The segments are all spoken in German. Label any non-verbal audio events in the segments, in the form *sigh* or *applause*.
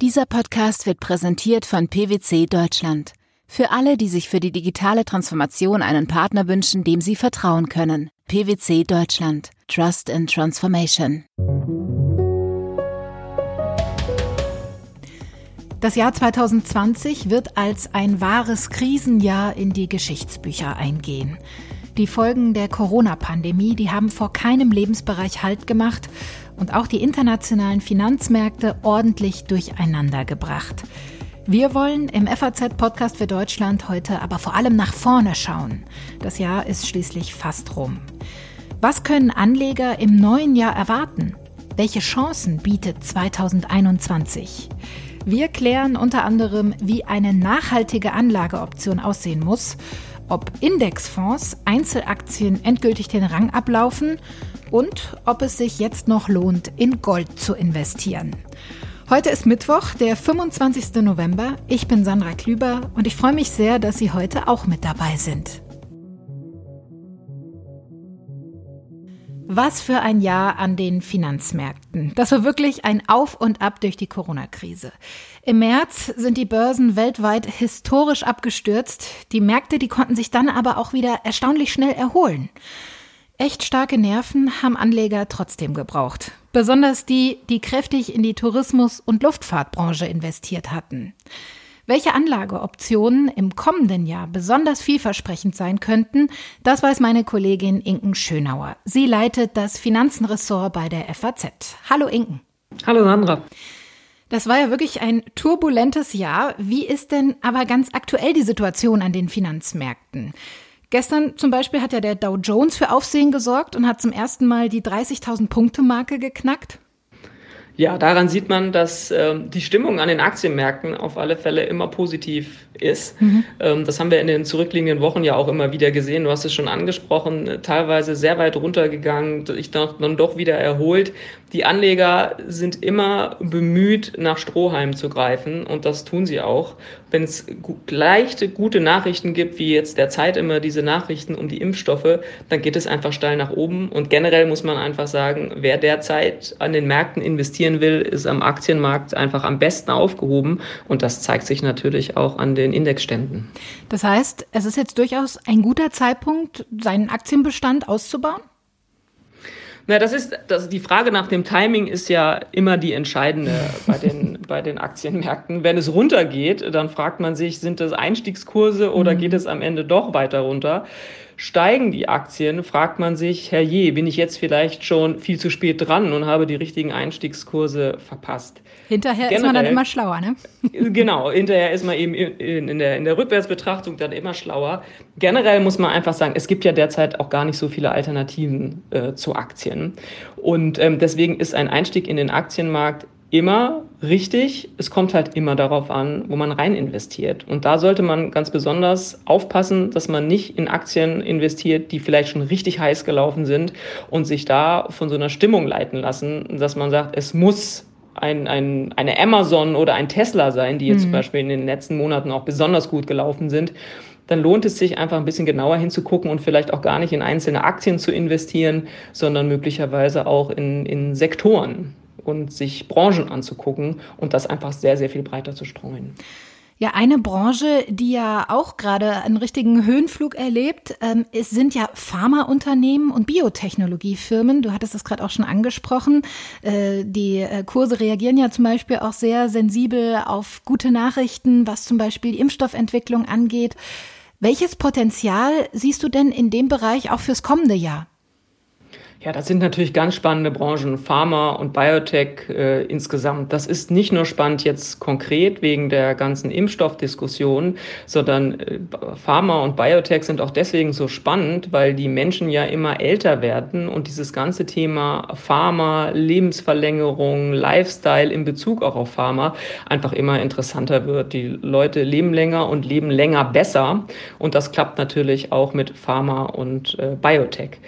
Dieser Podcast wird präsentiert von PwC Deutschland. Für alle, die sich für die digitale Transformation einen Partner wünschen, dem sie vertrauen können. PwC Deutschland. Trust in Transformation. Das Jahr 2020 wird als ein wahres Krisenjahr in die Geschichtsbücher eingehen. Die Folgen der Corona-Pandemie, die haben vor keinem Lebensbereich Halt gemacht und auch die internationalen Finanzmärkte ordentlich durcheinander gebracht. Wir wollen im FAZ-Podcast für Deutschland heute aber vor allem nach vorne schauen. Das Jahr ist schließlich fast rum. Was können Anleger im neuen Jahr erwarten? Welche Chancen bietet 2021? Wir klären unter anderem, wie eine nachhaltige Anlageoption aussehen muss, ob Indexfonds Einzelaktien endgültig den Rang ablaufen und ob es sich jetzt noch lohnt, in Gold zu investieren. Heute ist Mittwoch, der 25. November. Ich bin Sandra Klüber und ich freue mich sehr, dass Sie heute auch mit dabei sind. Was für ein Jahr an den Finanzmärkten. Das war wirklich ein Auf und Ab durch die Corona-Krise. Im März sind die Börsen weltweit historisch abgestürzt. Die Märkte, die konnten sich dann aber auch wieder erstaunlich schnell erholen. Echt starke Nerven haben Anleger trotzdem gebraucht. Besonders die, die kräftig in die Tourismus- und Luftfahrtbranche investiert hatten. Welche Anlageoptionen im kommenden Jahr besonders vielversprechend sein könnten, das weiß meine Kollegin Inken Schönauer. Sie leitet das Finanzenressort bei der FAZ. Hallo Inken. Hallo Sandra. Das war ja wirklich ein turbulentes Jahr. Wie ist denn aber ganz aktuell die Situation an den Finanzmärkten? Gestern zum Beispiel hat ja der Dow Jones für Aufsehen gesorgt und hat zum ersten Mal die 30.000 Punkte Marke geknackt. Ja, daran sieht man, dass äh, die Stimmung an den Aktienmärkten auf alle Fälle immer positiv ist. Mhm. Ähm, das haben wir in den zurückliegenden Wochen ja auch immer wieder gesehen. Du hast es schon angesprochen, teilweise sehr weit runtergegangen, sich dann doch wieder erholt. Die Anleger sind immer bemüht, nach Strohhalm zu greifen und das tun sie auch. Wenn es leichte, gute Nachrichten gibt, wie jetzt derzeit immer diese Nachrichten um die Impfstoffe, dann geht es einfach steil nach oben. Und generell muss man einfach sagen, wer derzeit an den Märkten investieren will, ist am Aktienmarkt einfach am besten aufgehoben. Und das zeigt sich natürlich auch an den Indexständen. Das heißt, es ist jetzt durchaus ein guter Zeitpunkt, seinen Aktienbestand auszubauen? Na, das ist, das, die Frage nach dem Timing ist ja immer die entscheidende bei den, bei den Aktienmärkten. Wenn es runtergeht, dann fragt man sich, sind das Einstiegskurse oder mhm. geht es am Ende doch weiter runter? Steigen die Aktien, fragt man sich, herrje, bin ich jetzt vielleicht schon viel zu spät dran und habe die richtigen Einstiegskurse verpasst? Hinterher Generell, ist man dann immer schlauer, ne? *laughs* genau, hinterher ist man eben in, in, der, in der Rückwärtsbetrachtung dann immer schlauer. Generell muss man einfach sagen, es gibt ja derzeit auch gar nicht so viele Alternativen äh, zu Aktien. Und ähm, deswegen ist ein Einstieg in den Aktienmarkt immer richtig. Es kommt halt immer darauf an, wo man rein investiert. Und da sollte man ganz besonders aufpassen, dass man nicht in Aktien investiert, die vielleicht schon richtig heiß gelaufen sind und sich da von so einer Stimmung leiten lassen, dass man sagt, es muss ein, ein, eine Amazon oder ein Tesla sein, die jetzt mhm. zum Beispiel in den letzten Monaten auch besonders gut gelaufen sind, dann lohnt es sich einfach ein bisschen genauer hinzugucken und vielleicht auch gar nicht in einzelne Aktien zu investieren, sondern möglicherweise auch in, in Sektoren und sich Branchen anzugucken und das einfach sehr, sehr viel breiter zu streuen. Ja, eine Branche, die ja auch gerade einen richtigen Höhenflug erlebt, ähm, es sind ja Pharmaunternehmen und Biotechnologiefirmen. Du hattest das gerade auch schon angesprochen. Äh, die äh, Kurse reagieren ja zum Beispiel auch sehr sensibel auf gute Nachrichten, was zum Beispiel die Impfstoffentwicklung angeht. Welches Potenzial siehst du denn in dem Bereich auch fürs kommende Jahr? Ja, das sind natürlich ganz spannende Branchen, Pharma und Biotech äh, insgesamt. Das ist nicht nur spannend jetzt konkret wegen der ganzen Impfstoffdiskussion, sondern äh, Pharma und Biotech sind auch deswegen so spannend, weil die Menschen ja immer älter werden und dieses ganze Thema Pharma, Lebensverlängerung, Lifestyle in Bezug auch auf Pharma einfach immer interessanter wird. Die Leute leben länger und leben länger besser und das klappt natürlich auch mit Pharma und äh, Biotech.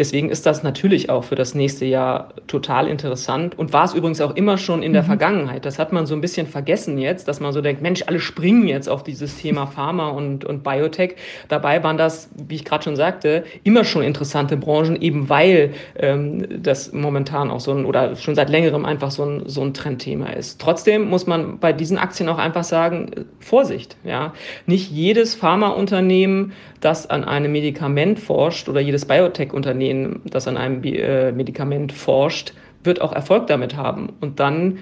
Deswegen ist das natürlich auch für das nächste Jahr total interessant und war es übrigens auch immer schon in der mhm. Vergangenheit. Das hat man so ein bisschen vergessen jetzt, dass man so denkt, Mensch, alle springen jetzt auf dieses Thema Pharma und, und Biotech. Dabei waren das, wie ich gerade schon sagte, immer schon interessante Branchen, eben weil ähm, das momentan auch so ein oder schon seit längerem einfach so ein, so ein Trendthema ist. Trotzdem muss man bei diesen Aktien auch einfach sagen, Vorsicht, ja. Nicht jedes Pharmaunternehmen, das an einem Medikament forscht oder jedes Biotech-Unternehmen, das an einem äh, Medikament forscht, wird auch Erfolg damit haben. Und dann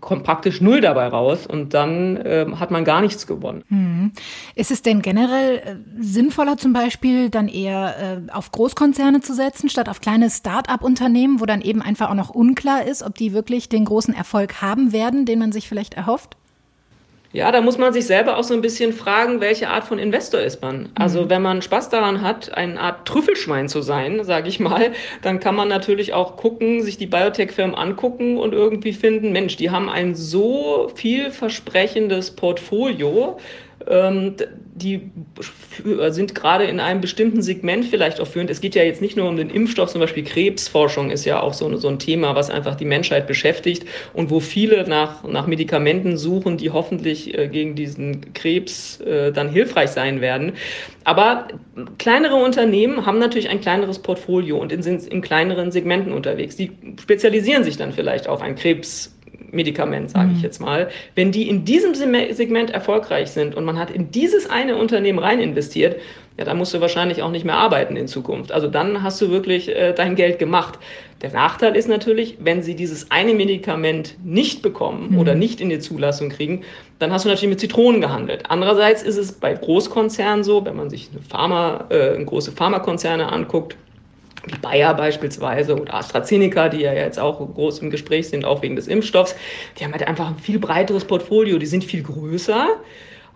kommt praktisch null dabei raus und dann äh, hat man gar nichts gewonnen. Hm. Ist es denn generell äh, sinnvoller zum Beispiel dann eher äh, auf Großkonzerne zu setzen, statt auf kleine Start-up-Unternehmen, wo dann eben einfach auch noch unklar ist, ob die wirklich den großen Erfolg haben werden, den man sich vielleicht erhofft? Ja, da muss man sich selber auch so ein bisschen fragen, welche Art von Investor ist man. Also mhm. wenn man Spaß daran hat, eine Art Trüffelschwein zu sein, sage ich mal, dann kann man natürlich auch gucken, sich die Biotech-Firmen angucken und irgendwie finden, Mensch, die haben ein so vielversprechendes Portfolio, ähm, die sind gerade in einem bestimmten Segment vielleicht auch führend. Es geht ja jetzt nicht nur um den Impfstoff, zum Beispiel Krebsforschung ist ja auch so, so ein Thema, was einfach die Menschheit beschäftigt und wo viele nach, nach Medikamenten suchen, die hoffentlich äh, gegen diesen Krebs äh, dann hilfreich sein werden. Aber kleinere Unternehmen haben natürlich ein kleineres Portfolio und sind in kleineren Segmenten unterwegs. Die spezialisieren sich dann vielleicht auf ein Krebs Medikament, sage ich mhm. jetzt mal, wenn die in diesem Segment erfolgreich sind und man hat in dieses eine Unternehmen rein investiert, ja, dann musst du wahrscheinlich auch nicht mehr arbeiten in Zukunft. Also dann hast du wirklich äh, dein Geld gemacht. Der Nachteil ist natürlich, wenn sie dieses eine Medikament nicht bekommen mhm. oder nicht in die Zulassung kriegen, dann hast du natürlich mit Zitronen gehandelt. Andererseits ist es bei Großkonzernen so, wenn man sich eine Pharma, äh, große Pharmakonzerne anguckt, Bayer beispielsweise oder AstraZeneca, die ja jetzt auch groß im Gespräch sind, auch wegen des Impfstoffs, die haben halt einfach ein viel breiteres Portfolio, die sind viel größer.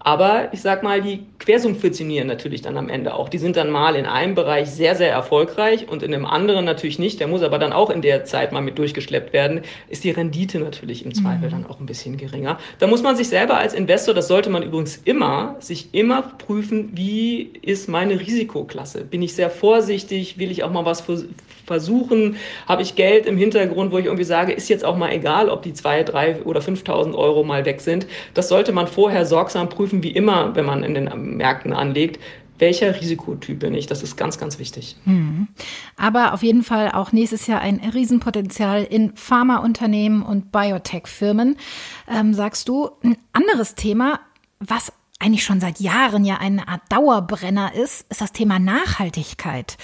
Aber ich sag mal, die quersubventionieren natürlich dann am Ende auch. Die sind dann mal in einem Bereich sehr, sehr erfolgreich und in einem anderen natürlich nicht. Der muss aber dann auch in der Zeit mal mit durchgeschleppt werden. Ist die Rendite natürlich im Zweifel mhm. dann auch ein bisschen geringer. Da muss man sich selber als Investor, das sollte man übrigens immer, sich immer prüfen, wie ist meine Risikoklasse? Bin ich sehr vorsichtig? Will ich auch mal was versuchen? Habe ich Geld im Hintergrund, wo ich irgendwie sage, ist jetzt auch mal egal, ob die zwei, drei oder 5.000 Euro mal weg sind? Das sollte man vorher sorgsam prüfen, wie immer, wenn man in den Märkten anlegt welcher Risikotyp bin ich? Das ist ganz, ganz wichtig. Hm. Aber auf jeden Fall auch nächstes Jahr ein Riesenpotenzial in Pharmaunternehmen und Biotech-Firmen. Ähm, sagst du, ein anderes Thema, was eigentlich schon seit Jahren ja eine Art Dauerbrenner ist, ist das Thema Nachhaltigkeit.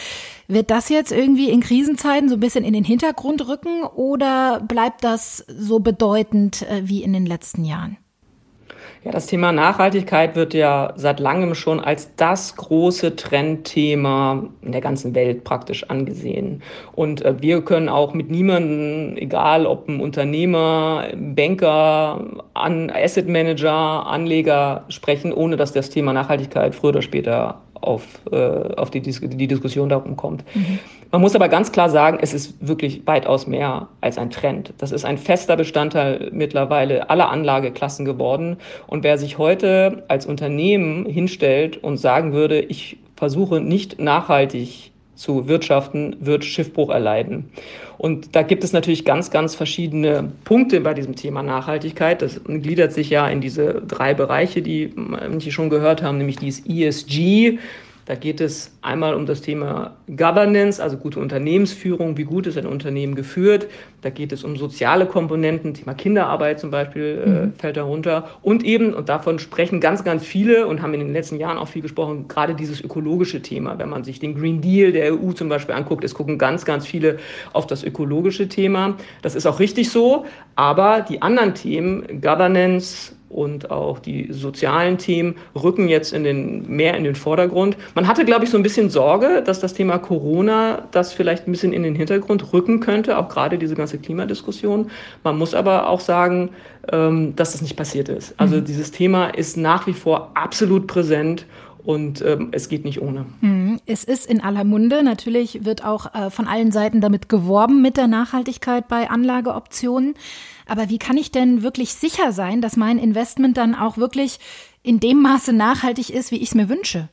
Wird das jetzt irgendwie in Krisenzeiten so ein bisschen in den Hintergrund rücken oder bleibt das so bedeutend äh, wie in den letzten Jahren? Ja, das Thema Nachhaltigkeit wird ja seit langem schon als das große Trendthema in der ganzen Welt praktisch angesehen. Und äh, wir können auch mit niemandem, egal ob ein Unternehmer, Banker, An Asset Manager, Anleger sprechen, ohne dass das Thema Nachhaltigkeit früher oder später auf, äh, auf die, Dis die Diskussion darum kommt. Mhm. Man muss aber ganz klar sagen, es ist wirklich weitaus mehr als ein Trend. Das ist ein fester Bestandteil mittlerweile aller Anlageklassen geworden. Und wer sich heute als Unternehmen hinstellt und sagen würde, ich versuche nicht nachhaltig zu wirtschaften, wird Schiffbruch erleiden. Und da gibt es natürlich ganz, ganz verschiedene Punkte bei diesem Thema Nachhaltigkeit. Das gliedert sich ja in diese drei Bereiche, die manche schon gehört haben, nämlich dieses ESG, da geht es einmal um das Thema Governance, also gute Unternehmensführung, wie gut ist ein Unternehmen geführt. Da geht es um soziale Komponenten, Thema Kinderarbeit zum Beispiel äh, mhm. fällt darunter. Und eben, und davon sprechen ganz, ganz viele und haben in den letzten Jahren auch viel gesprochen, gerade dieses ökologische Thema. Wenn man sich den Green Deal der EU zum Beispiel anguckt, es gucken ganz, ganz viele auf das ökologische Thema. Das ist auch richtig so, aber die anderen Themen, Governance, und auch die sozialen Themen rücken jetzt in den, mehr in den Vordergrund. Man hatte, glaube ich, so ein bisschen Sorge, dass das Thema Corona das vielleicht ein bisschen in den Hintergrund rücken könnte, auch gerade diese ganze Klimadiskussion. Man muss aber auch sagen, ähm, dass das nicht passiert ist. Also mhm. dieses Thema ist nach wie vor absolut präsent und ähm, es geht nicht ohne. Mhm. Es ist in aller Munde. Natürlich wird auch äh, von allen Seiten damit geworben mit der Nachhaltigkeit bei Anlageoptionen. Aber wie kann ich denn wirklich sicher sein, dass mein Investment dann auch wirklich in dem Maße nachhaltig ist, wie ich es mir wünsche?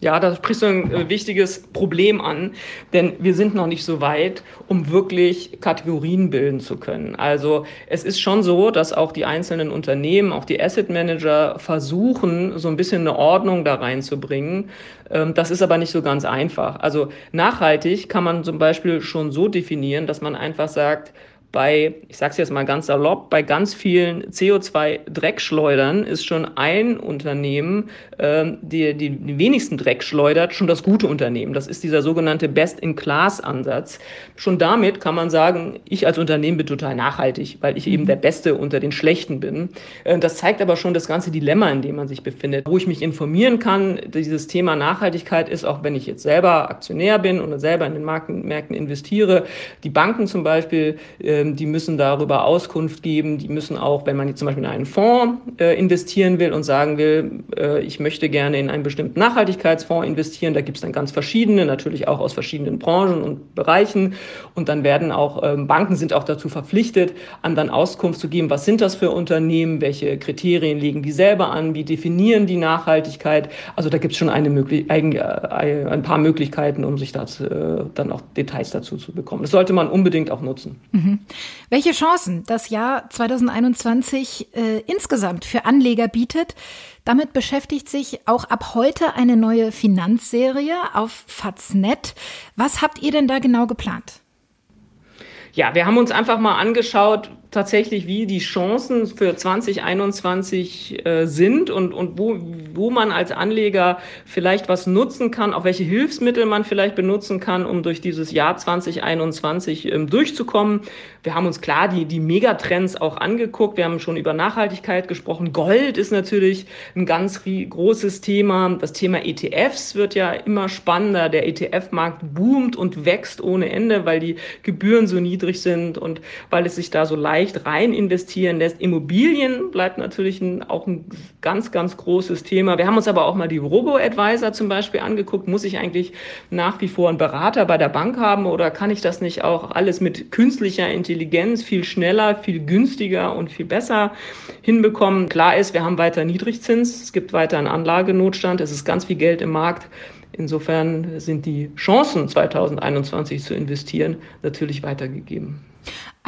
Ja, da sprichst du ein äh, wichtiges Problem an, denn wir sind noch nicht so weit, um wirklich Kategorien bilden zu können. Also es ist schon so, dass auch die einzelnen Unternehmen, auch die Asset Manager versuchen, so ein bisschen eine Ordnung da reinzubringen. Ähm, das ist aber nicht so ganz einfach. Also nachhaltig kann man zum Beispiel schon so definieren, dass man einfach sagt, bei, ich sage es jetzt mal ganz salopp, bei ganz vielen CO2-Dreckschleudern ist schon ein Unternehmen, ähm, die, die wenigsten Dreck schleudert, schon das gute Unternehmen. Das ist dieser sogenannte Best-in-Class-Ansatz. Schon damit kann man sagen, ich als Unternehmen bin total nachhaltig, weil ich eben mhm. der Beste unter den Schlechten bin. Äh, das zeigt aber schon das ganze Dilemma, in dem man sich befindet. Wo ich mich informieren kann, dieses Thema Nachhaltigkeit ist, auch wenn ich jetzt selber Aktionär bin und selber in den Märkten investiere, die Banken zum Beispiel, äh, ähm, die müssen darüber Auskunft geben. Die müssen auch, wenn man jetzt zum Beispiel in einen Fonds äh, investieren will und sagen will, äh, ich möchte gerne in einen bestimmten Nachhaltigkeitsfonds investieren, da gibt es dann ganz verschiedene, natürlich auch aus verschiedenen Branchen und Bereichen. Und dann werden auch ähm, Banken sind auch dazu verpflichtet, an dann Auskunft zu geben, was sind das für Unternehmen, welche Kriterien legen die selber an, wie definieren die Nachhaltigkeit. Also da gibt es schon eine äh, ein paar Möglichkeiten, um sich äh, dann auch Details dazu zu bekommen. Das sollte man unbedingt auch nutzen. Mhm. Welche Chancen das Jahr 2021 äh, insgesamt für Anleger bietet, damit beschäftigt sich auch ab heute eine neue Finanzserie auf Faznet. Was habt ihr denn da genau geplant? Ja, wir haben uns einfach mal angeschaut, tatsächlich, wie die Chancen für 2021 äh, sind und, und wo, wo man als Anleger vielleicht was nutzen kann, auch welche Hilfsmittel man vielleicht benutzen kann, um durch dieses Jahr 2021 ähm, durchzukommen. Wir haben uns klar die, die Megatrends auch angeguckt. Wir haben schon über Nachhaltigkeit gesprochen. Gold ist natürlich ein ganz großes Thema. Das Thema ETFs wird ja immer spannender. Der ETF-Markt boomt und wächst ohne Ende, weil die Gebühren so niedrig sind und weil es sich da so leicht leicht rein investieren lässt. Immobilien bleibt natürlich ein, auch ein ganz, ganz großes Thema. Wir haben uns aber auch mal die Robo-Advisor zum Beispiel angeguckt. Muss ich eigentlich nach wie vor einen Berater bei der Bank haben oder kann ich das nicht auch alles mit künstlicher Intelligenz viel schneller, viel günstiger und viel besser hinbekommen? Klar ist, wir haben weiter Niedrigzins, es gibt weiter einen Anlagenotstand, es ist ganz viel Geld im Markt. Insofern sind die Chancen, 2021 zu investieren, natürlich weitergegeben.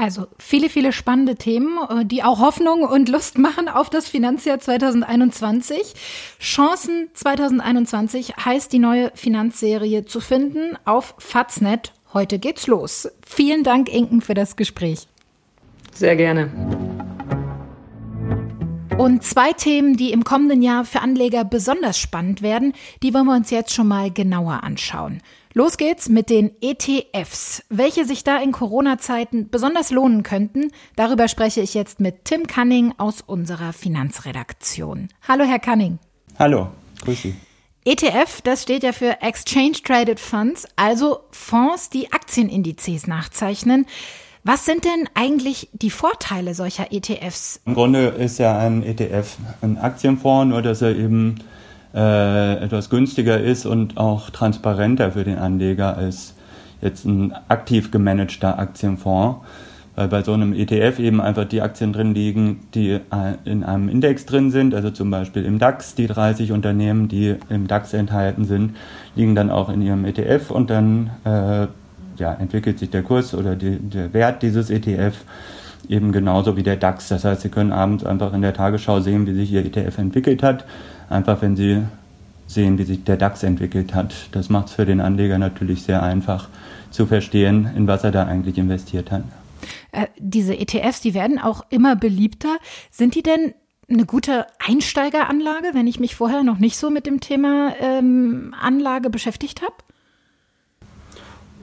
Also viele, viele spannende Themen, äh, die auch Hoffnung und Lust machen auf das Finanzjahr 2021. Chancen 2021 heißt die neue Finanzserie zu finden auf Faznet. Heute geht's los. Vielen Dank, Inken, für das Gespräch. Sehr gerne. Und zwei Themen, die im kommenden Jahr für Anleger besonders spannend werden, die wollen wir uns jetzt schon mal genauer anschauen. Los geht's mit den ETFs. Welche sich da in Corona-Zeiten besonders lohnen könnten, darüber spreche ich jetzt mit Tim Cunning aus unserer Finanzredaktion. Hallo, Herr Cunning. Hallo, grüß Sie. ETF, das steht ja für Exchange Traded Funds, also Fonds, die Aktienindizes nachzeichnen. Was sind denn eigentlich die Vorteile solcher ETFs? Im Grunde ist ja ein ETF ein Aktienfonds, nur dass er eben äh, etwas günstiger ist und auch transparenter für den Anleger als jetzt ein aktiv gemanagter Aktienfonds. Weil bei so einem ETF eben einfach die Aktien drin liegen, die äh, in einem Index drin sind, also zum Beispiel im DAX, die 30 Unternehmen, die im DAX enthalten sind, liegen dann auch in ihrem ETF und dann äh, ja, entwickelt sich der Kurs oder die, der Wert dieses ETF eben genauso wie der DAX. Das heißt, Sie können abends einfach in der Tagesschau sehen, wie sich Ihr ETF entwickelt hat, einfach wenn Sie sehen, wie sich der DAX entwickelt hat. Das macht es für den Anleger natürlich sehr einfach zu verstehen, in was er da eigentlich investiert hat. Äh, diese ETFs, die werden auch immer beliebter. Sind die denn eine gute Einsteigeranlage, wenn ich mich vorher noch nicht so mit dem Thema ähm, Anlage beschäftigt habe?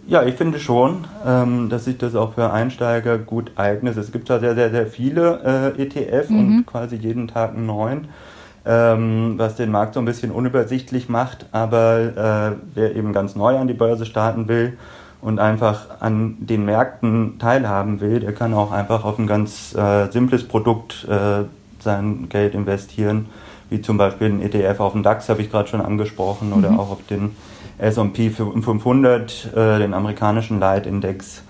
Ja, ich finde schon, ähm, dass sich das auch für Einsteiger gut eignet. Es gibt zwar sehr, sehr, sehr viele äh, ETF mhm. und quasi jeden Tag einen neuen, ähm, was den Markt so ein bisschen unübersichtlich macht. Aber äh, wer eben ganz neu an die Börse starten will und einfach an den Märkten teilhaben will, der kann auch einfach auf ein ganz äh, simples Produkt äh, sein Geld investieren, wie zum Beispiel ein ETF auf den DAX, habe ich gerade schon angesprochen, mhm. oder auch auf den S&P 500, äh, den amerikanischen Leitindex.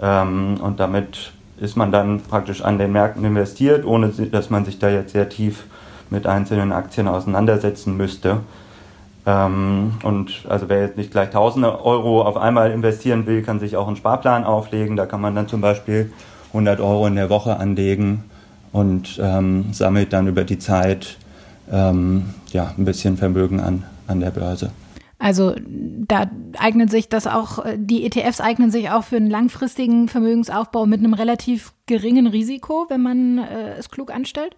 Ähm, und damit ist man dann praktisch an den Märkten investiert, ohne dass man sich da jetzt sehr tief mit einzelnen Aktien auseinandersetzen müsste. Ähm, und also wer jetzt nicht gleich tausende Euro auf einmal investieren will, kann sich auch einen Sparplan auflegen. Da kann man dann zum Beispiel 100 Euro in der Woche anlegen und ähm, sammelt dann über die Zeit ähm, ja, ein bisschen Vermögen an, an der Börse. Also da eignet sich das auch, die ETFs eignen sich auch für einen langfristigen Vermögensaufbau mit einem relativ geringen Risiko, wenn man äh, es klug anstellt?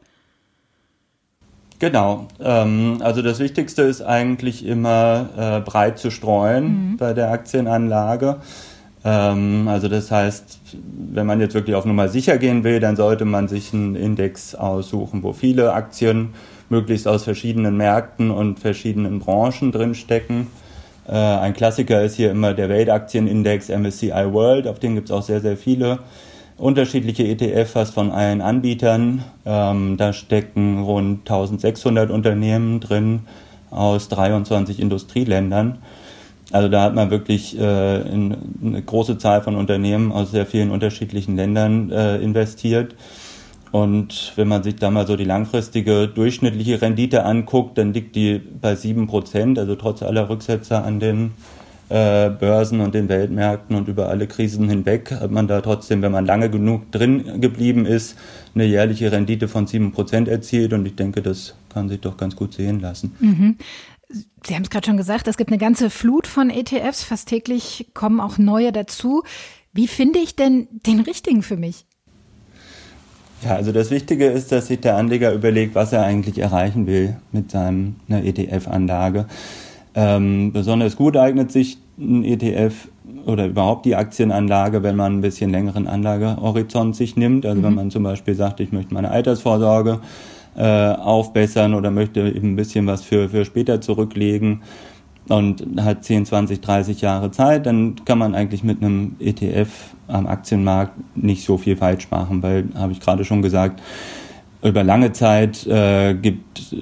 Genau. Ähm, also das Wichtigste ist eigentlich immer äh, breit zu streuen mhm. bei der Aktienanlage. Ähm, also das heißt, wenn man jetzt wirklich auf Nummer sicher gehen will, dann sollte man sich einen Index aussuchen, wo viele Aktien möglichst aus verschiedenen Märkten und verschiedenen Branchen drinstecken. Äh, ein Klassiker ist hier immer der Weltaktienindex MSCI World, auf den gibt es auch sehr, sehr viele unterschiedliche ETFs von allen Anbietern. Ähm, da stecken rund 1600 Unternehmen drin aus 23 Industrieländern. Also da hat man wirklich äh, eine große Zahl von Unternehmen aus sehr vielen unterschiedlichen Ländern äh, investiert. Und wenn man sich da mal so die langfristige durchschnittliche Rendite anguckt, dann liegt die bei sieben Prozent, also trotz aller Rücksetzer an den äh, Börsen und den Weltmärkten und über alle Krisen hinweg hat man da trotzdem, wenn man lange genug drin geblieben ist, eine jährliche Rendite von sieben Prozent erzielt. Und ich denke, das kann sich doch ganz gut sehen lassen. Mhm. Sie haben es gerade schon gesagt, es gibt eine ganze Flut von ETFs. Fast täglich kommen auch neue dazu. Wie finde ich denn den richtigen für mich? Ja, also das Wichtige ist, dass sich der Anleger überlegt, was er eigentlich erreichen will mit seiner ETF-Anlage. Ähm, besonders gut eignet sich ein ETF oder überhaupt die Aktienanlage, wenn man ein bisschen längeren Anlagehorizont sich nimmt. Also mhm. wenn man zum Beispiel sagt, ich möchte meine Altersvorsorge äh, aufbessern oder möchte eben ein bisschen was für, für später zurücklegen und hat 10, 20, 30 Jahre Zeit, dann kann man eigentlich mit einem ETF am Aktienmarkt nicht so viel falsch machen, weil, habe ich gerade schon gesagt, über lange Zeit äh, gibt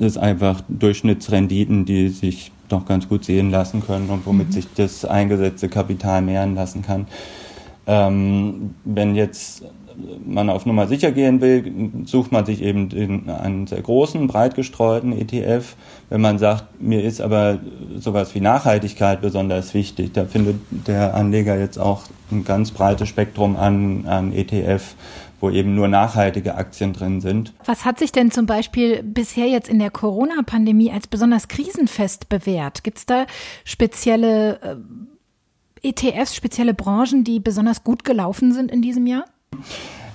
es einfach Durchschnittsrenditen, die sich doch ganz gut sehen lassen können und womit mhm. sich das eingesetzte Kapital mehren lassen kann. Ähm, wenn jetzt man auf Nummer sicher gehen will, sucht man sich eben den, einen sehr großen, breit gestreuten ETF. Wenn man sagt, mir ist aber sowas wie Nachhaltigkeit besonders wichtig, da findet der Anleger jetzt auch ein ganz breites Spektrum an, an ETF wo eben nur nachhaltige Aktien drin sind. Was hat sich denn zum Beispiel bisher jetzt in der Corona-Pandemie als besonders krisenfest bewährt? Gibt es da spezielle äh, ETFs, spezielle Branchen, die besonders gut gelaufen sind in diesem Jahr?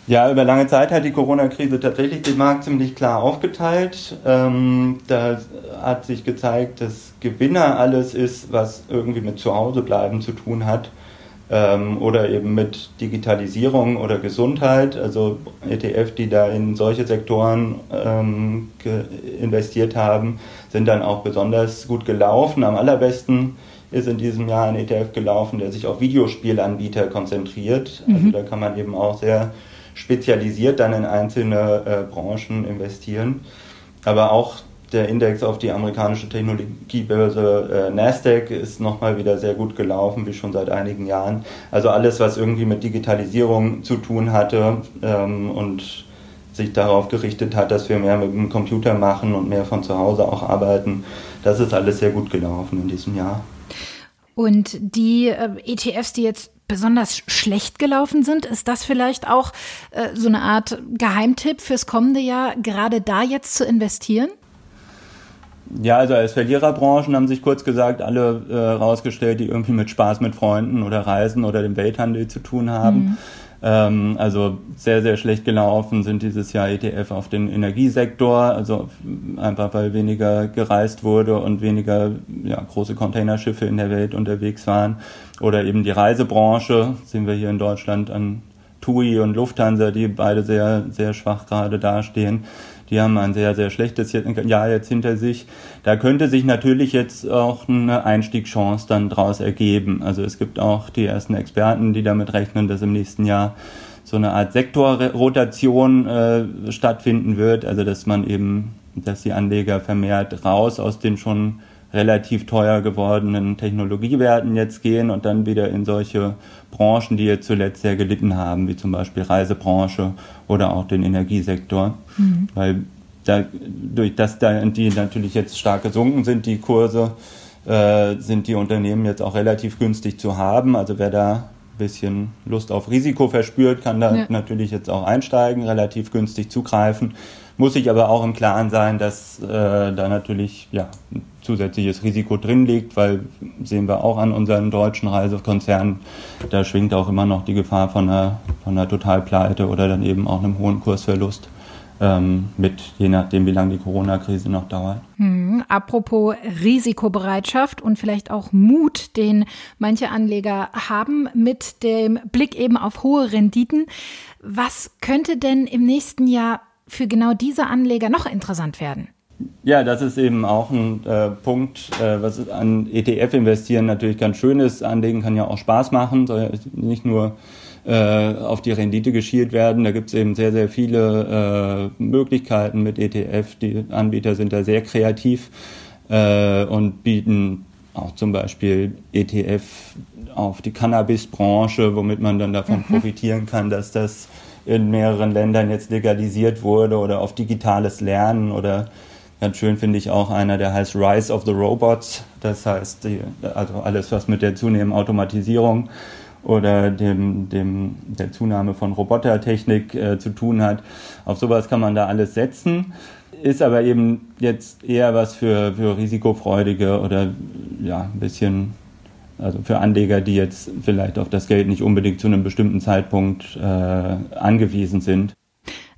Ja, über lange Zeit hat die Corona-Krise tatsächlich den Markt ziemlich klar aufgeteilt. Ähm, da hat sich gezeigt, dass Gewinner alles ist, was irgendwie mit Zuhausebleiben zu tun hat ähm, oder eben mit Digitalisierung oder Gesundheit. Also ETF, die da in solche Sektoren ähm, investiert haben, sind dann auch besonders gut gelaufen. Am allerbesten ist in diesem Jahr ein ETF gelaufen, der sich auf Videospielanbieter konzentriert. Also mhm. da kann man eben auch sehr spezialisiert dann in einzelne äh, Branchen investieren. Aber auch der Index auf die amerikanische Technologiebörse äh, Nasdaq ist nochmal wieder sehr gut gelaufen, wie schon seit einigen Jahren. Also alles, was irgendwie mit Digitalisierung zu tun hatte ähm, und sich darauf gerichtet hat, dass wir mehr mit dem Computer machen und mehr von zu Hause auch arbeiten, das ist alles sehr gut gelaufen in diesem Jahr. Und die äh, ETFs, die jetzt besonders schlecht gelaufen sind, ist das vielleicht auch äh, so eine Art Geheimtipp fürs kommende Jahr, gerade da jetzt zu investieren? Ja, also als Verliererbranchen haben sich kurz gesagt alle äh, rausgestellt, die irgendwie mit Spaß mit Freunden oder Reisen oder dem Welthandel zu tun haben. Mhm. Ähm, also sehr, sehr schlecht gelaufen sind dieses Jahr ETF auf den Energiesektor, also einfach weil weniger gereist wurde und weniger ja, große Containerschiffe in der Welt unterwegs waren. Oder eben die Reisebranche, sehen wir hier in Deutschland an TUI und Lufthansa, die beide sehr, sehr schwach gerade dastehen. Die haben ein sehr, sehr schlechtes Jahr jetzt hinter sich. Da könnte sich natürlich jetzt auch eine Einstiegschance dann draus ergeben. Also es gibt auch die ersten Experten, die damit rechnen, dass im nächsten Jahr so eine Art Sektorrotation äh, stattfinden wird. Also dass man eben, dass die Anleger vermehrt raus aus den schon relativ teuer gewordenen Technologiewerten jetzt gehen und dann wieder in solche Branchen, die jetzt zuletzt sehr gelitten haben, wie zum Beispiel Reisebranche oder auch den Energiesektor. Mhm. Weil da, durch das da die natürlich jetzt stark gesunken sind, die Kurse, äh, sind die Unternehmen jetzt auch relativ günstig zu haben. Also wer da ein bisschen Lust auf Risiko verspürt, kann da ja. natürlich jetzt auch einsteigen, relativ günstig zugreifen. Muss ich aber auch im Klaren sein, dass äh, da natürlich ja, ein zusätzliches Risiko drin liegt, weil sehen wir auch an unseren deutschen Reisekonzernen, da schwingt auch immer noch die Gefahr von einer, von einer Totalpleite oder dann eben auch einem hohen Kursverlust ähm, mit, je nachdem, wie lange die Corona-Krise noch dauert. Hm, apropos Risikobereitschaft und vielleicht auch Mut, den manche Anleger haben mit dem Blick eben auf hohe Renditen. Was könnte denn im nächsten Jahr für genau diese Anleger noch interessant werden? Ja, das ist eben auch ein äh, Punkt, äh, was an ETF investieren natürlich ganz schön ist. Anlegen kann ja auch Spaß machen, soll nicht nur äh, auf die Rendite geschielt werden. Da gibt es eben sehr, sehr viele äh, Möglichkeiten mit ETF. Die Anbieter sind da sehr kreativ äh, und bieten auch zum Beispiel ETF auf die Cannabis-Branche, womit man dann davon mhm. profitieren kann, dass das in mehreren Ländern jetzt legalisiert wurde oder auf digitales Lernen oder ganz schön finde ich auch einer, der heißt Rise of the Robots. Das heißt, die, also alles, was mit der zunehmenden Automatisierung oder dem, dem, der Zunahme von Robotertechnik äh, zu tun hat. Auf sowas kann man da alles setzen. Ist aber eben jetzt eher was für, für risikofreudige oder ja, ein bisschen, also für Anleger, die jetzt vielleicht auf das Geld nicht unbedingt zu einem bestimmten Zeitpunkt äh, angewiesen sind.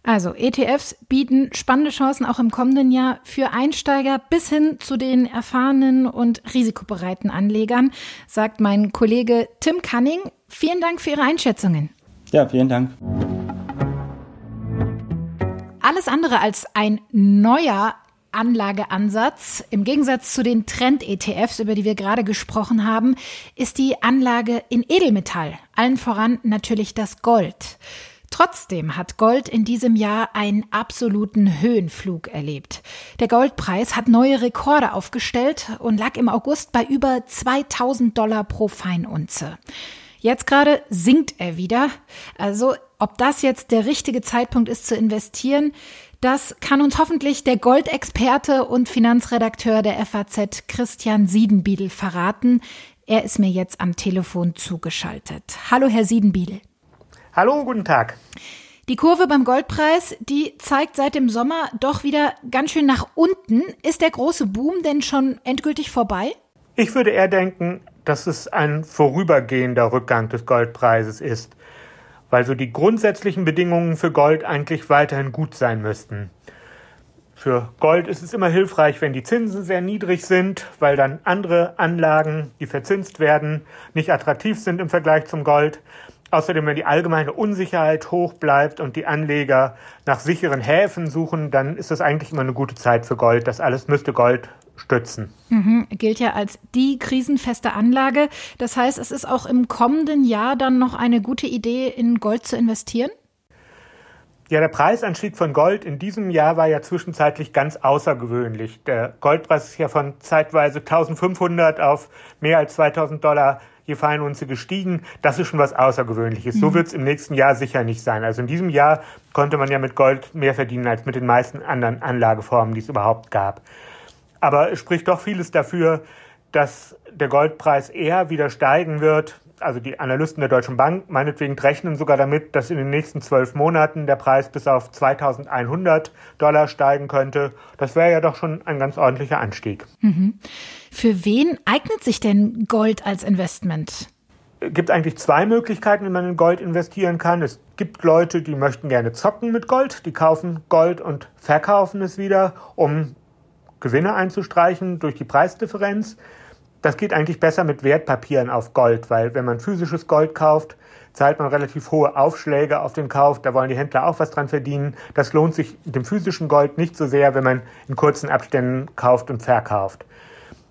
Also ETFs bieten spannende Chancen auch im kommenden Jahr für Einsteiger bis hin zu den erfahrenen und risikobereiten Anlegern, sagt mein Kollege Tim Cunning. Vielen Dank für Ihre Einschätzungen. Ja, vielen Dank. Alles andere als ein neuer Anlageansatz. Im Gegensatz zu den Trend-ETFs, über die wir gerade gesprochen haben, ist die Anlage in Edelmetall, allen voran natürlich das Gold. Trotzdem hat Gold in diesem Jahr einen absoluten Höhenflug erlebt. Der Goldpreis hat neue Rekorde aufgestellt und lag im August bei über 2000 Dollar pro Feinunze. Jetzt gerade sinkt er wieder. Also, ob das jetzt der richtige Zeitpunkt ist zu investieren, das kann uns hoffentlich der Goldexperte und Finanzredakteur der FAZ Christian Siedenbiedel verraten. Er ist mir jetzt am Telefon zugeschaltet. Hallo, Herr Siedenbiedel. Hallo, guten Tag. Die Kurve beim Goldpreis, die zeigt seit dem Sommer doch wieder ganz schön nach unten. Ist der große Boom denn schon endgültig vorbei? Ich würde eher denken, dass es ein vorübergehender Rückgang des Goldpreises ist, weil so die grundsätzlichen Bedingungen für Gold eigentlich weiterhin gut sein müssten. Für Gold ist es immer hilfreich, wenn die Zinsen sehr niedrig sind, weil dann andere Anlagen, die verzinst werden, nicht attraktiv sind im Vergleich zum Gold. Außerdem, wenn die allgemeine Unsicherheit hoch bleibt und die Anleger nach sicheren Häfen suchen, dann ist das eigentlich immer eine gute Zeit für Gold. Das alles müsste Gold stützen. Mhm, gilt ja als die krisenfeste Anlage. Das heißt, es ist auch im kommenden Jahr dann noch eine gute Idee, in Gold zu investieren? Ja, der Preisanstieg von Gold in diesem Jahr war ja zwischenzeitlich ganz außergewöhnlich. Der Goldpreis ist ja von zeitweise 1500 auf mehr als 2000 Dollar je Feinunze gestiegen. Das ist schon was Außergewöhnliches. Mhm. So wird es im nächsten Jahr sicher nicht sein. Also in diesem Jahr konnte man ja mit Gold mehr verdienen als mit den meisten anderen Anlageformen, die es überhaupt gab. Aber es spricht doch vieles dafür, dass der Goldpreis eher wieder steigen wird. Also die Analysten der Deutschen Bank meinetwegen rechnen sogar damit, dass in den nächsten zwölf Monaten der Preis bis auf 2100 Dollar steigen könnte. Das wäre ja doch schon ein ganz ordentlicher Anstieg. Mhm. Für wen eignet sich denn Gold als Investment? Es gibt eigentlich zwei Möglichkeiten, wie man in Gold investieren kann. Es gibt Leute, die möchten gerne zocken mit Gold. Die kaufen Gold und verkaufen es wieder, um Gewinne einzustreichen durch die Preisdifferenz. Das geht eigentlich besser mit Wertpapieren auf Gold, weil wenn man physisches Gold kauft, zahlt man relativ hohe Aufschläge auf den Kauf. Da wollen die Händler auch was dran verdienen. Das lohnt sich dem physischen Gold nicht so sehr, wenn man in kurzen Abständen kauft und verkauft.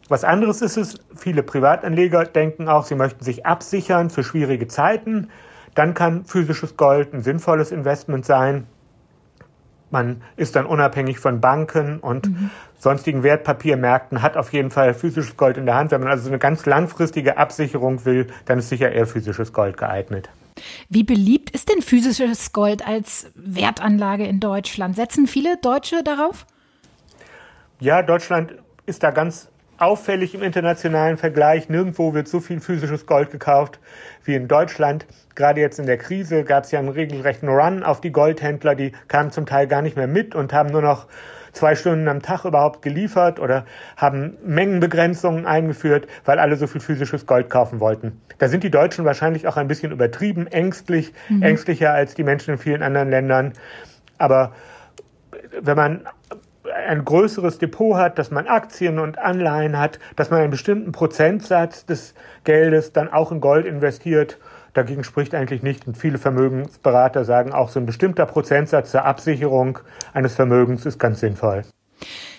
Was anderes ist es, viele Privatanleger denken auch, sie möchten sich absichern für schwierige Zeiten. Dann kann physisches Gold ein sinnvolles Investment sein. Man ist dann unabhängig von Banken und mhm. sonstigen Wertpapiermärkten, hat auf jeden Fall physisches Gold in der Hand. Wenn man also eine ganz langfristige Absicherung will, dann ist sicher eher physisches Gold geeignet. Wie beliebt ist denn physisches Gold als Wertanlage in Deutschland? Setzen viele Deutsche darauf? Ja, Deutschland ist da ganz auffällig im internationalen Vergleich. Nirgendwo wird so viel physisches Gold gekauft wie in Deutschland. Gerade jetzt in der Krise gab es ja einen regelrechten Run auf die Goldhändler. Die kamen zum Teil gar nicht mehr mit und haben nur noch zwei Stunden am Tag überhaupt geliefert oder haben Mengenbegrenzungen eingeführt, weil alle so viel physisches Gold kaufen wollten. Da sind die Deutschen wahrscheinlich auch ein bisschen übertrieben, ängstlich, mhm. ängstlicher als die Menschen in vielen anderen Ländern. Aber wenn man ein größeres Depot hat, dass man Aktien und Anleihen hat, dass man einen bestimmten Prozentsatz des Geldes dann auch in Gold investiert, dagegen spricht eigentlich nicht. Und viele Vermögensberater sagen auch, so ein bestimmter Prozentsatz zur Absicherung eines Vermögens ist ganz sinnvoll.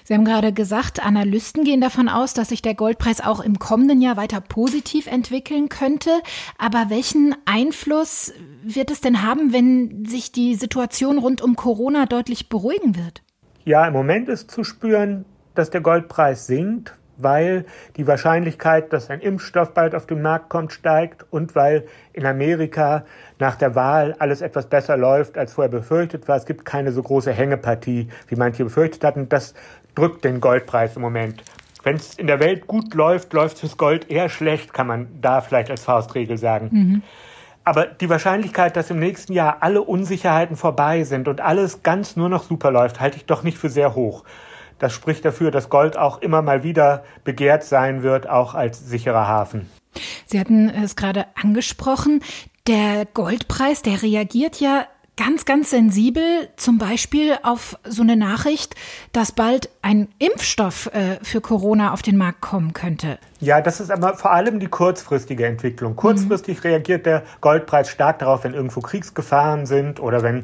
Sie haben gerade gesagt, Analysten gehen davon aus, dass sich der Goldpreis auch im kommenden Jahr weiter positiv entwickeln könnte. Aber welchen Einfluss wird es denn haben, wenn sich die Situation rund um Corona deutlich beruhigen wird? Ja, im Moment ist zu spüren, dass der Goldpreis sinkt, weil die Wahrscheinlichkeit, dass ein Impfstoff bald auf den Markt kommt, steigt und weil in Amerika nach der Wahl alles etwas besser läuft, als vorher befürchtet war. Es gibt keine so große Hängepartie, wie manche befürchtet hatten. Das drückt den Goldpreis im Moment. Wenn es in der Welt gut läuft, läuft es fürs Gold eher schlecht, kann man da vielleicht als Faustregel sagen. Mhm. Aber die Wahrscheinlichkeit, dass im nächsten Jahr alle Unsicherheiten vorbei sind und alles ganz nur noch super läuft, halte ich doch nicht für sehr hoch. Das spricht dafür, dass Gold auch immer mal wieder begehrt sein wird, auch als sicherer Hafen. Sie hatten es gerade angesprochen. Der Goldpreis, der reagiert ja ganz, ganz sensibel, zum Beispiel auf so eine Nachricht, dass bald ein Impfstoff äh, für Corona auf den Markt kommen könnte. Ja, das ist aber vor allem die kurzfristige Entwicklung. Kurzfristig mhm. reagiert der Goldpreis stark darauf, wenn irgendwo Kriegsgefahren sind oder wenn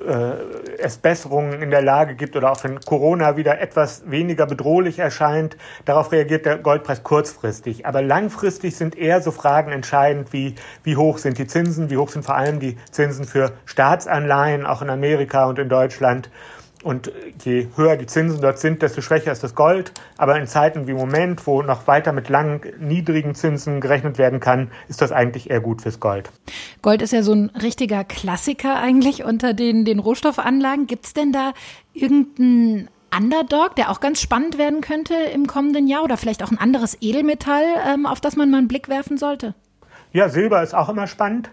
äh, es Besserungen in der Lage gibt oder auch wenn Corona wieder etwas weniger bedrohlich erscheint. Darauf reagiert der Goldpreis kurzfristig. Aber langfristig sind eher so Fragen entscheidend wie, wie hoch sind die Zinsen, wie hoch sind vor allem die Zinsen für Staatsanleihen, auch in Amerika und in Deutschland. Und je höher die Zinsen dort sind, desto schwächer ist das Gold. Aber in Zeiten wie im Moment, wo noch weiter mit langen, niedrigen Zinsen gerechnet werden kann, ist das eigentlich eher gut fürs Gold. Gold ist ja so ein richtiger Klassiker eigentlich unter den, den Rohstoffanlagen. Gibt es denn da irgendeinen Underdog, der auch ganz spannend werden könnte im kommenden Jahr oder vielleicht auch ein anderes Edelmetall, ähm, auf das man mal einen Blick werfen sollte? Ja, Silber ist auch immer spannend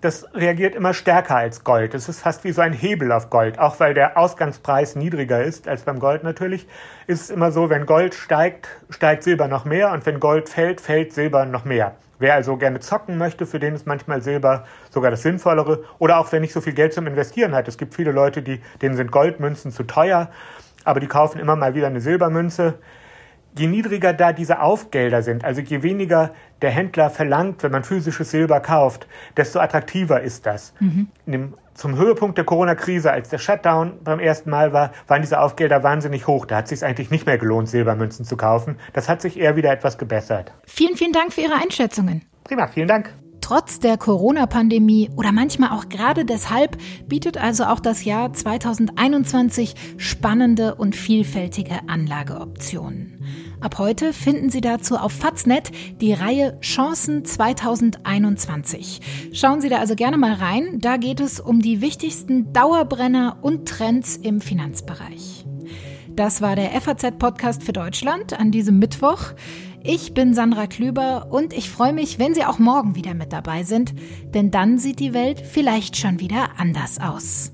das reagiert immer stärker als Gold. Es ist fast wie so ein Hebel auf Gold. Auch weil der Ausgangspreis niedriger ist als beim Gold natürlich, ist es immer so, wenn Gold steigt, steigt Silber noch mehr und wenn Gold fällt, fällt Silber noch mehr. Wer also gerne zocken möchte, für den ist manchmal Silber sogar das Sinnvollere. Oder auch wer nicht so viel Geld zum Investieren hat. Es gibt viele Leute, die, denen sind Goldmünzen zu teuer, aber die kaufen immer mal wieder eine Silbermünze je niedriger da diese Aufgelder sind, also je weniger der Händler verlangt, wenn man physisches Silber kauft, desto attraktiver ist das. Mhm. Dem, zum Höhepunkt der Corona-Krise, als der Shutdown beim ersten Mal war, waren diese Aufgelder wahnsinnig hoch. Da hat es sich eigentlich nicht mehr gelohnt, Silbermünzen zu kaufen. Das hat sich eher wieder etwas gebessert. Vielen, vielen Dank für Ihre Einschätzungen. Prima, vielen Dank. Trotz der Corona-Pandemie oder manchmal auch gerade deshalb bietet also auch das Jahr 2021 spannende und vielfältige Anlageoptionen. Ab heute finden Sie dazu auf Faznet die Reihe Chancen 2021. Schauen Sie da also gerne mal rein. Da geht es um die wichtigsten Dauerbrenner und Trends im Finanzbereich. Das war der FAZ-Podcast für Deutschland an diesem Mittwoch. Ich bin Sandra Klüber und ich freue mich, wenn Sie auch morgen wieder mit dabei sind, denn dann sieht die Welt vielleicht schon wieder anders aus.